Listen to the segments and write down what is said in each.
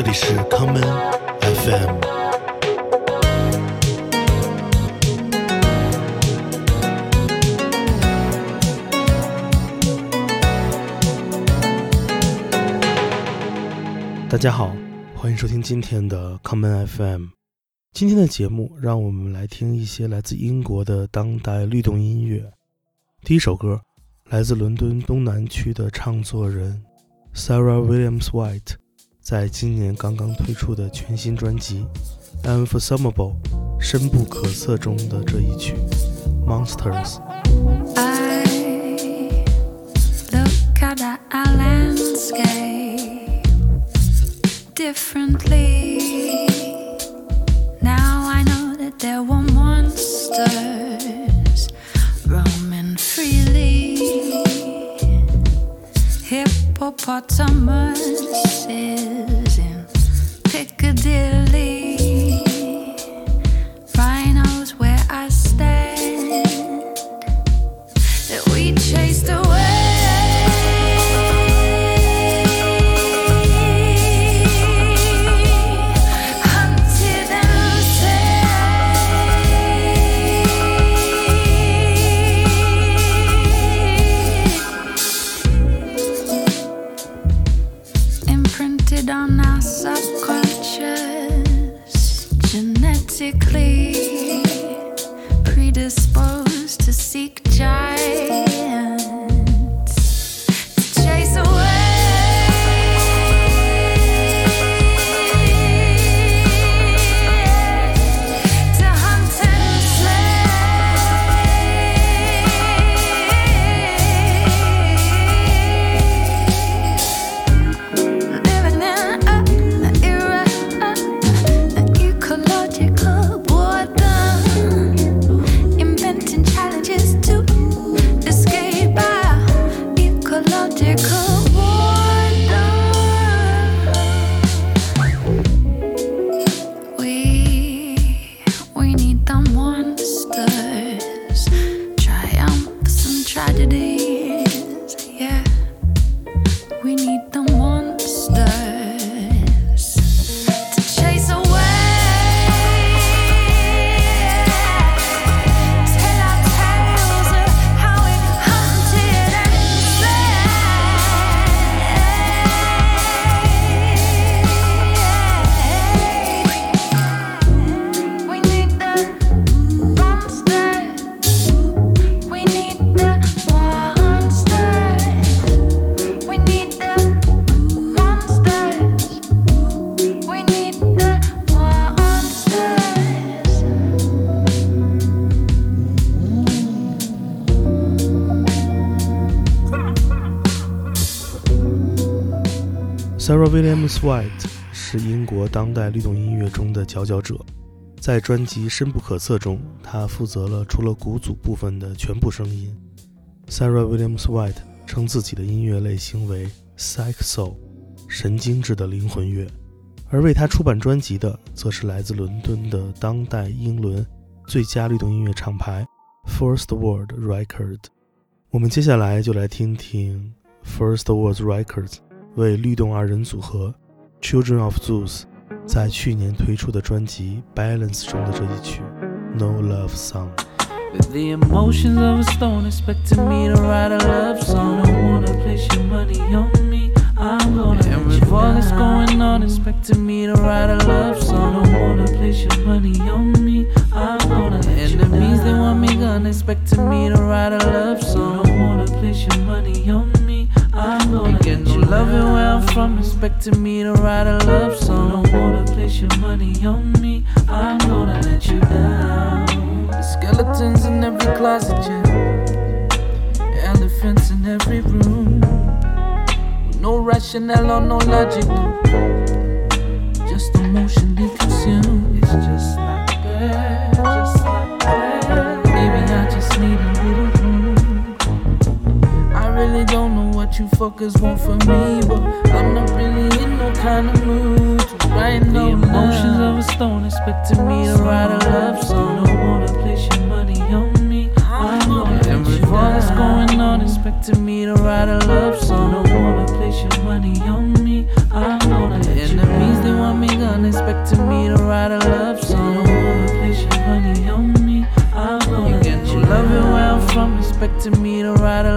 这里是康门 FM。大家好，欢迎收听今天的康门 FM。今天的节目，让我们来听一些来自英国的当代律动音乐。第一首歌来自伦敦东南区的唱作人 Sarah Williams White，在今年刚刚推出的全新专辑《Unforsumable》深不可测中的这一曲《Monsters》。differently. Now I know that there were monsters Hippopotamuses in Piccadilly. Williams White 是英国当代律动音乐中的佼佼者，在专辑《深不可测》中，他负责了除了鼓组部分的全部声音。Sarah Williams White 称自己的音乐类型为 “Psycho”，神经质的灵魂乐，而为他出版专辑的，则是来自伦敦的当代英伦最佳律动音乐厂牌 First World Record。我们接下来就来听听 First World Records。为律动二人组合 Children of Zeus 在去年推出的专辑《Balance》中的这一曲《No Love Song》。 With the emotions of a stone, expecting me to write a love song. I wanna place your money on me. I'm gonna. And with all that's going on, expecting me to write a love song. I wanna place your money on me. I'm gonna. Enemies, they want me gone, expecting me to write a love song. I wanna place your money on me. I'm gonna get no loving where I'm from, expecting me to write a love song. Don't wanna place your money on me. I'm gonna let you down. Skeletons in every closet, yeah. Elephants in every room. No rationale or no logic. Just emotionally consumed. It's just like that, you fuckers want from me, but I'm not really in no kind of mood to write no The emotions of a stone expecting me to write a love song. Don't wanna place your money on me. I'm gonna and with all that's going on, expecting me to write a love song. Don't wanna place your money on me. I'm gonna let enemies they gun, expecting me to write a love song. Don't wanna place your money on me. I'm gonna get you love it where I'm from, expecting me to write a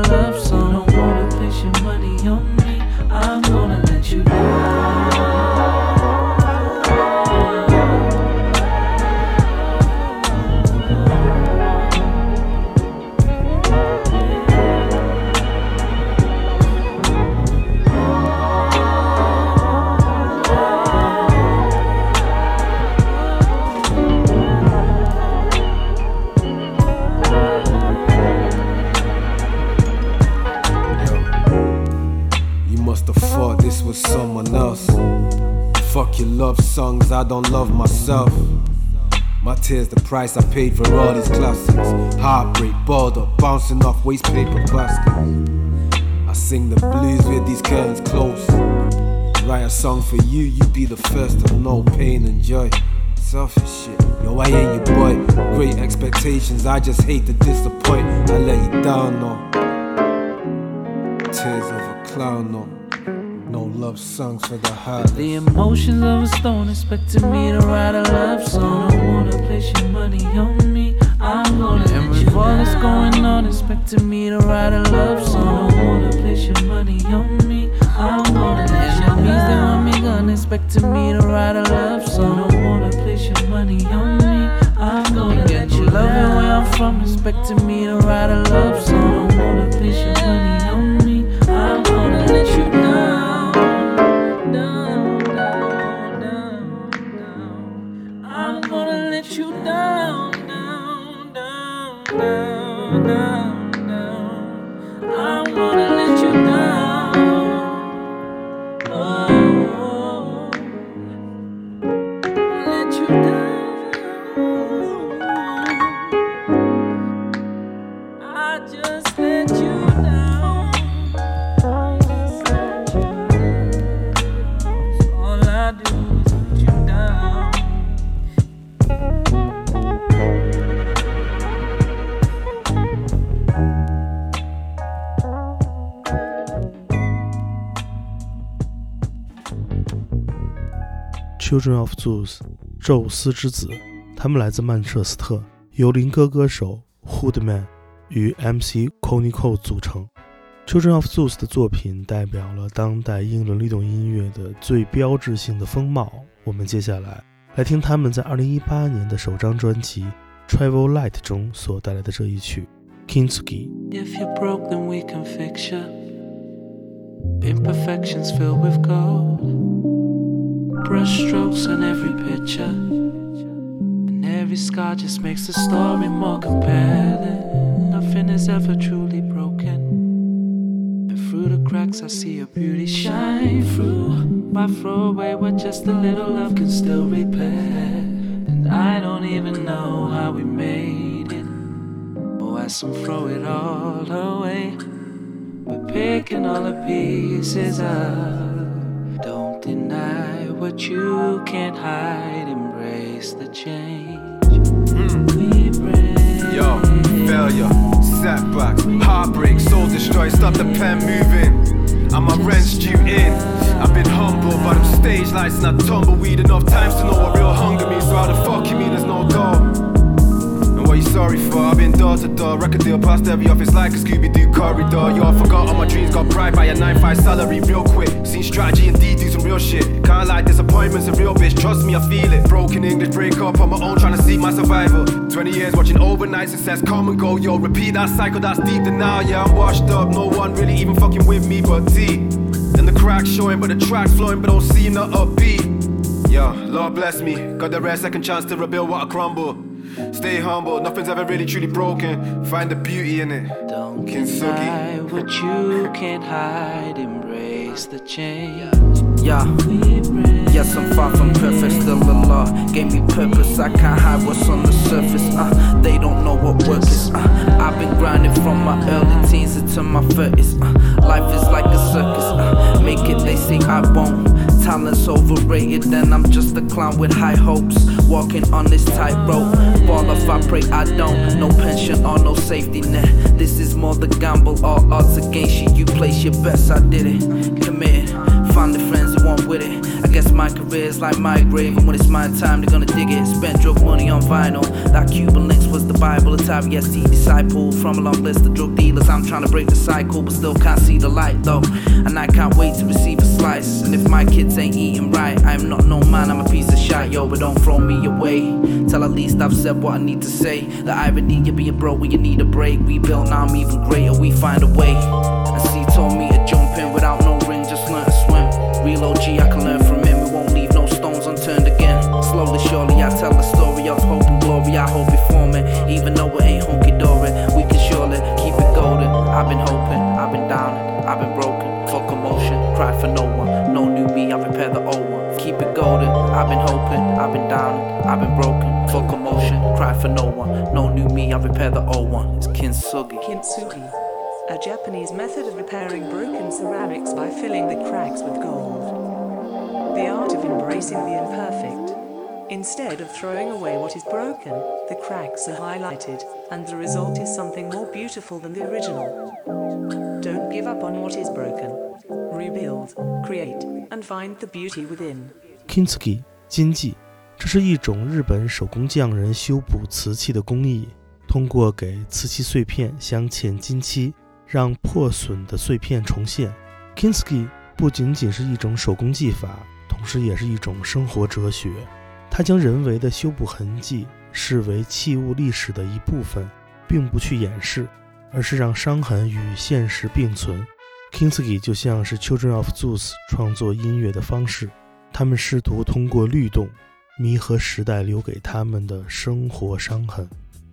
I don't love myself. My tears, the price I paid for all these classics. Heartbreak, up, bouncing off waste paper baskets. I sing the blues with these curtains closed. Write a song for you, you be the first to know pain and joy. Selfish shit, yo, I ain't your boy. Great expectations, I just hate to disappoint. I let you down, no. Tears of a clown, no. No love songs for the heart. The emotions of a stone expecting me to write a love song. Don't wanna place your money on me. I'm gonna and with all that's going on, expecting me to write a love song. Don't wanna place your money on me. I'm gonna let you Enemies that want me gone, expecting me to write a love song. Don't wanna place your money on me. I'm gonna get you love it where I'm from, expecting me to write a love song. Don't wanna place your money on me. Children of Zeus，宙斯之子，他们来自曼彻斯特，由林歌歌手 Hoodman 与 MC Conico 组成。Children of Zeus 的作品代表了当代英伦律动音乐的最标志性的风貌。我们接下来来听他们在2018年的首张专辑《Travel Light》中所带来的这一曲《Kintsugi. Imperfections filled with gold. Brushstrokes on every picture. And every scar just makes the story more compelling. Nothing is ever truly broken. And through the cracks, I see your beauty shine through. My throwaway, what just a little love can still repair. And I don't even know how we made it. Oh, as some throw it all away. We're picking all the pieces up. Don't deny what you can't hide. Embrace the change. Hmm. We bring. Yo, failure, setbacks, heartbreak, soul destroyed, stop the pen moving. And my rent's due in. I've been humbled by them stage lights and I tumbleweed enough times to know what real hunger means. So how the fuck you mean there's no goal? You sorry for? I've been door to door, record deal past every office like a Scooby Doo corridor. Yo, I forgot all my dreams, got bribed by a 9-5 salary real quick. Seen strategy and D do some real shit. Can't like disappointments a real bitch, trust me, I feel it. Broken English, break up on my own, trying to seek my survival. 20 years watching overnight success come and go, yo. Repeat that cycle, that's deep denial. Yeah, I'm washed up, no one really even fucking with me but T. And the cracks showing, but the tracks flowing, but don't seem to upbeat. Yo, Lord bless me. Got the rare second chance to rebuild what I crumble. Stay humble, nothing's ever really truly broken. Find the beauty in it. Don't Kintsugi. deny what you can't hide. Embrace the change. Yeah, We bring. yes, I'm far from perfect, still a law. Gave me purpose, I can't hide what's on the surface. Uh, they don't know what work is. Uh, I've been grinding from my early teens into my 30s. Uh, life is like a circus. Uh, make it, they say I won't. Talent's overrated, then I'm just a clown with high hopes. Walking on this tightrope. Fall if I pray I don't. No pension or no safety net. This is more the gamble, all odds against you. You place your best, I did it. Committed. Find the friends who want with it. I guess my My career's like my grave, and when it's my time, they're gonna dig it. Spent drug money on vinyl. That Cuban Bible. Atari ST disciple from a long list of drug dealers. I'm trying to break the cycle, but still can't see the light though. And I can't wait to receive a slice. And if my kids ain't eating right, I'm not no man, I'm a piece of shit, yo. But don't throw me away. Till at least I've said what I need to say. The irony, you being broke when you need a break. Rebuilt, now I'm even greater. We find a way. And C told me to jump in without no ring, just learn to swim. Real OG, I no new me, I repair the old one. It's Kintsugi. Kintsugi, a Japanese method of repairing broken ceramics by filling the cracks with gold. The art of embracing the imperfect. Instead of throwing away what is broken, the cracks are highlighted, and the result is something more beautiful than the original. Don't give up on what is broken. Rebuild, create, and find the beauty within. Kintsugi 金继，这是一种日本手工匠人修补瓷器的工艺。通过给瓷器碎片镶嵌金漆，让破损的碎片重现。Kintsugi 不仅仅是一种手工技法，同时也是一种生活哲学。它将人为的修补痕迹视为器物历史的一部分，并不去掩饰，而是让伤痕与现实并存。Kintsugi 就像是 Children of Zeus 创作音乐的方式，他们试图通过律动弥合时代留给他们的生活伤痕。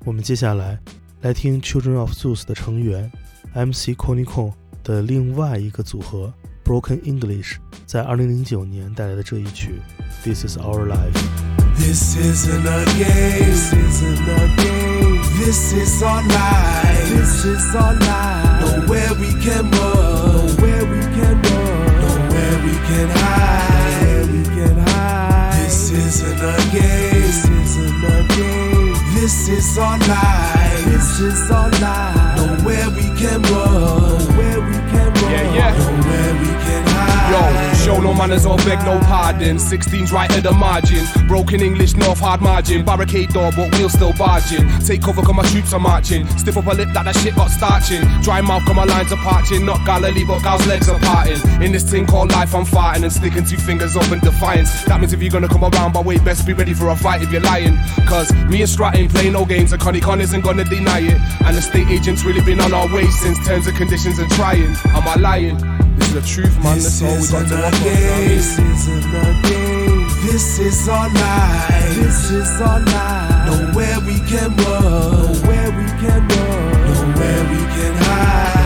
我们接下来来听 Children of Zeus 的成员 MC k o n i k o 的另外一个组合 Broken English 在2009年带来的这一曲 This Is Our Life。 This isn't a game. This isn't a game. This is our life. This is our life. Nowhere we can run. Nowhere we can run. Nowhere we can hide. Nowhere we can hide. This isn't a game. This isn't a game. This is our life. This is our life. Nowhere we can run. Nowhere we can run. Yeah, yeah. Nowhere we can hide. Yo, show no manners or beg no pardon. 16's right at the margin. Broken English, north hard margin. Barricade door, but we'll still barging. Take cover, cause my troops are marching. Stiff up a lip that that shit got starching. Dry mouth, cause my lines are parching. Not Galilee, but Gal's legs are parting. In this thing called life, I'm fighting and sticking two fingers up in defiance. That means if you're gonna come around my way, best be ready for a fight if you're lying. Cause me and Stratton play no games, and Connie Con isn't gonna deny it. And the state agents really been on our way since terms and conditions and trying. Am I lying? Is the truth, man. That's This all we got to a offer. you know what I game. This isn't a game. This is our life. This is our life. Nowhere we can run. Nowhere we can run. Nowhere we can hide.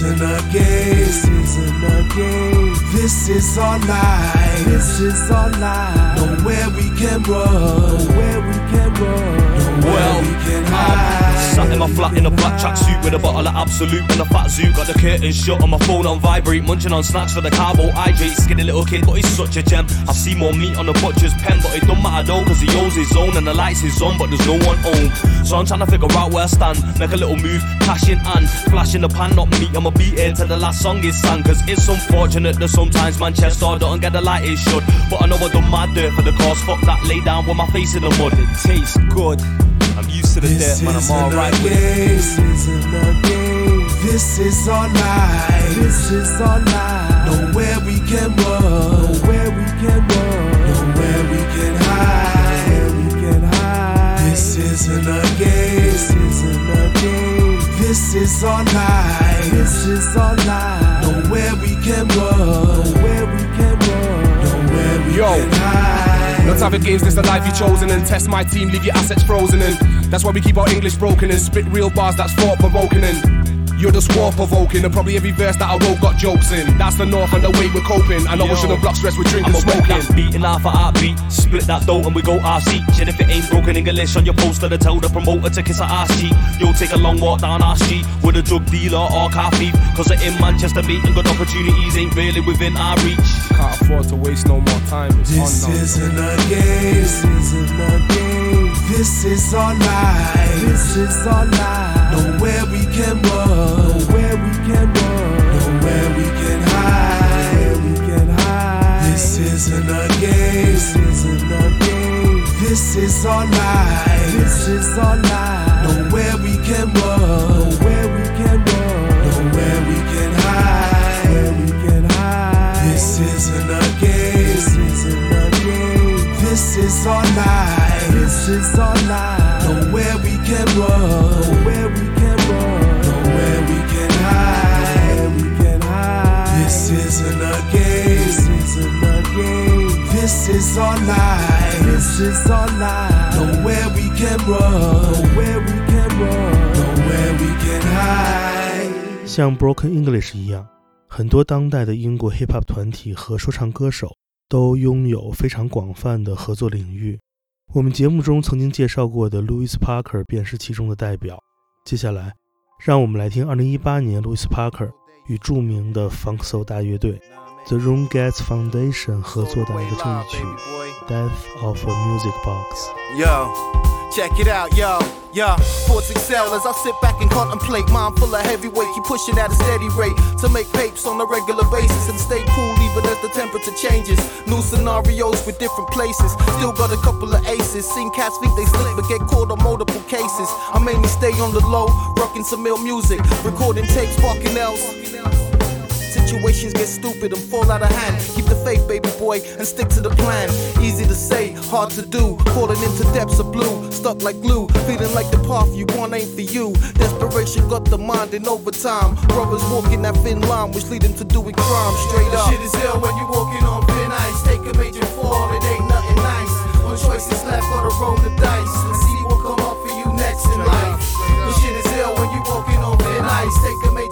A game. This isn't a game. This is our life. This is our life. Nowhere we can run. Nowhere we can run. Nowhere Well, we can hide. sat in my flat in a black tracksuit with a bottle of Absolut and a fat zoo. Got the curtains shut on my phone on vibrate, munching on snacks for the carbohydrates. Skinny little kid, but he's such a gem. I've seen more meat on the butcher's pen, but it don't matter though, cause he owns his own and the lights is on, but there's no one home. So I'm trying to figure out where I stand, make a little move, cash in hand, flash in the pan, not me. I'ma beat it till the last song is sang, cause it's unfortunate that sometimes Manchester don't get the light it should. But I know I done my dirt for the cause, fuck that, lay down with my face in the mud. It tastes good. I'm used to the This dirt, man. I'm isn't alright a with it. game. This isn't a game. This is our life. This is our life. Nowhere we can run. Nowhere we can run. Nowhere we can hide. Nowhere we can hide. This isn't a game. This isn't a game. This is our life. This is our life. Nowhere we can run. Nowhere we can run. Nowhere we Yo. can hide. No time for games, this the life you chosen and test my team, leave your assets frozen and that's why we keep our English broken and spit real bars that's thought provoking and you're the war provoking and probably every verse that I wrote got jokes in. That's the north and the way we're coping. I know we Yo. shouldn't block stress with drinking, I'ma break smoking. that beat half a heartbeat. Split that dough and we go half each. And if it ain't broken English on your poster to tell the promoter to kiss a ass cheek, you'll take a long walk down our street with a drug dealer or car thief. Cause in Manchester meeting good opportunities ain't really within our reach. Can't afford to waste no more time. It's This on now. isn't a game. This isn't a game. This is our life. This is our life. Nowhere we can run. Nowhere we can run. Nowhere we can hide. Nowhere we can hide. This isn't a game. This isn't a game. This is our life. This is our life. Nowhere we can run. Nowhere This is our life. This is our life. Nowhere we can run. Nowhere we can run. Nowhere we can hide. Nowhere we can hide. This isn't a game. This isn't a game. This is our life. This is our life. Nowhere we can run. Nowhere we can run. Nowhere we can hide. 像 Broken English 一样，很多当代的英国 hip hop 团体和说唱歌手 都拥有非常广泛的合作领域。我们节目中曾经介绍过的 Louis Parker 便是其中的代表。接下来，让我们来听2018年 Louis Parker 与著名的 Funk Soul 大乐队 The Room Gets Foundation 合作的一个这一曲《Death of a Music Box》。Check it out, yo, yo. Thoughts excel as I sit back and contemplate. Mind full of heavyweight, keep pushing at a steady rate to make papes on a regular basis and stay cool even as the temperature changes. New scenarios with different places. Still got a couple of aces. Seen cats think they slick but get caught on multiple cases. I mainly stay on the low, rocking some ill music, recording tapes, fucking else. Situations get stupid and fall out of hand. Keep the faith, baby boy, and stick to the plan. Easy to say, hard to do. Falling into depths of blue, stuck like glue. Feeling like the path you want ain't for you. Desperation got the mind in overtime. Brothers walking that thin line, which lead them to doing crime straight up. Shit is ill when you're walking on thin ice. Take a major fall, it ain't nothing nice. One choice is left, gotta roll the dice and see what come up for you next in life. The shit is ill when you're walking on thin ice. Take a major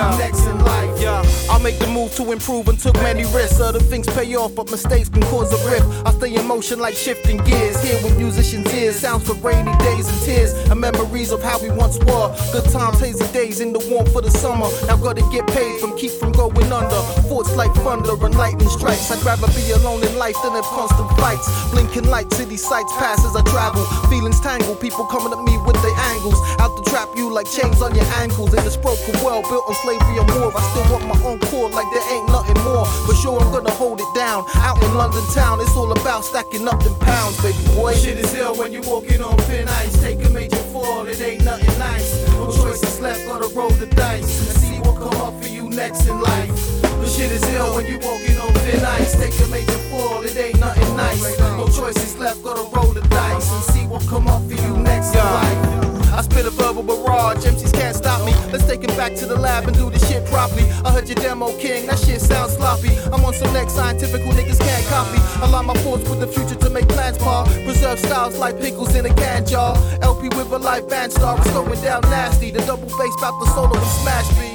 for next in life. Yeah, I make the move to improve and took many risks. Other things pay off, but mistakes can cause a rift. I stay in motion like shifting gears. Here with musicians' ears, sounds for rainy days and tears, and memories of how we once were. Good times, hazy days in the warmth of the summer. Now gotta get paid from keep from going under. Thoughts like thunder and lightning strikes. I'd rather be alone in life than have constant fights. Blinking lights, city sights pass as I travel. Feelings tangle, people coming at me with their angles. Trap you like chains on your ankles. In this broken world built on slavery and war, I still want my own core like there ain't nothing more. But sure, I'm gonna hold it down. Out in London town, it's all about stacking up them pounds, baby boy. Shit is ill when you're walking on thin ice. Take a major fall, it ain't nothing nice. No choices left, gotta roll the dice and see what come up for you next in life. The shit is ill when you walking on thin ice. Take a major fall, it ain't nothing nice. No choices left, gotta roll the dice and see what come up for you next in life. I spit a verbal barrage, MCs can't stop me. Let's take it back to the lab and do this shit properly. I heard your demo, king, that shit sounds sloppy. I'm on some next scientific who niggas can't copy. Align my force with the future to make plans, pa. Preserve styles like pickles in a can jar. LP with a live band star, it's going down nasty. The double bass bout the solo and smash me.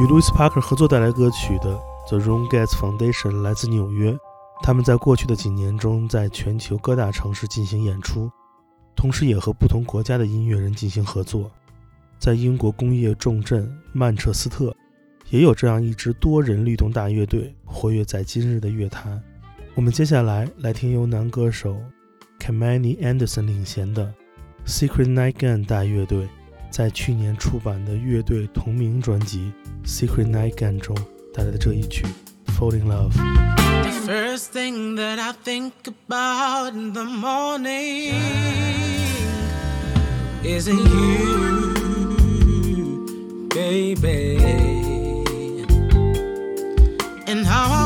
与 Louis Parker 合作带来歌曲的 The Room Gets Foundation 来自纽约，他们在过去的几年中在全球各大城市进行演出，同时也和不同国家的音乐人进行合作。在英国工业重镇曼彻斯特，也有这样一支多人律动大乐队活跃在今日的乐坛。我们接下来来听由男歌手 Kamani Anderson 领衔的 Secret Night Gun 大乐队在去年出版的乐队同名专辑《Secret Night Gun》中带来的这一曲《Fall in Love》。 The first thing that I think about in the morning is it you, baby? And how I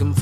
like I'm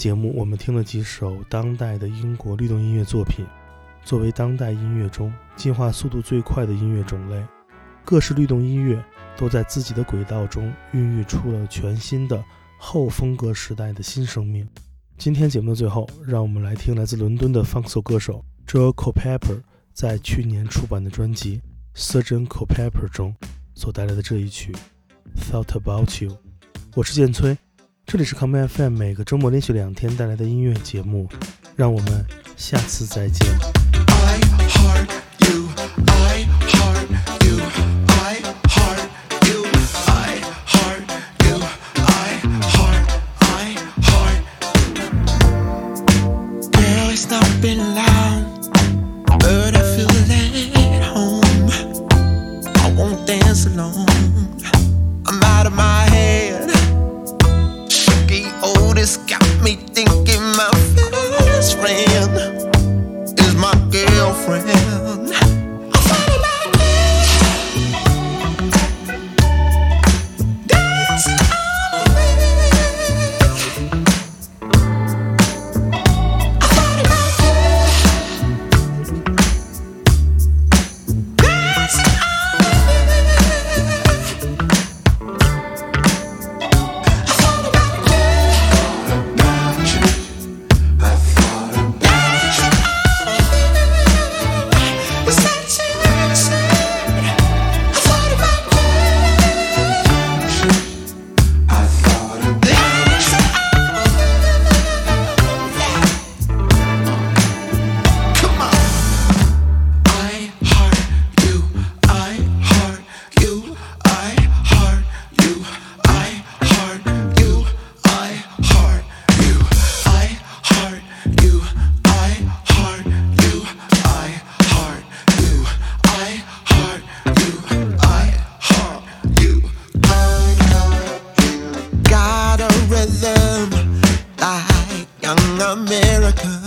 节目，我们听了几首当代的英国律动音乐作品。作为当代音乐中进化速度最快的音乐种类，各式律动音乐都在自己的轨道中孕育出了全新的后风格时代的新生命。今天节目的最后，让我们来听来自伦敦的 funk s o 歌手 Joel Culpepper 在去年出版的专辑《Surgeon Culpepper》中所带来的这一曲《Thought About You》。我是建崔，这里是 Come FM，每个周末连续两天带来的音乐节目。让我们下次再见。I heart you. I America.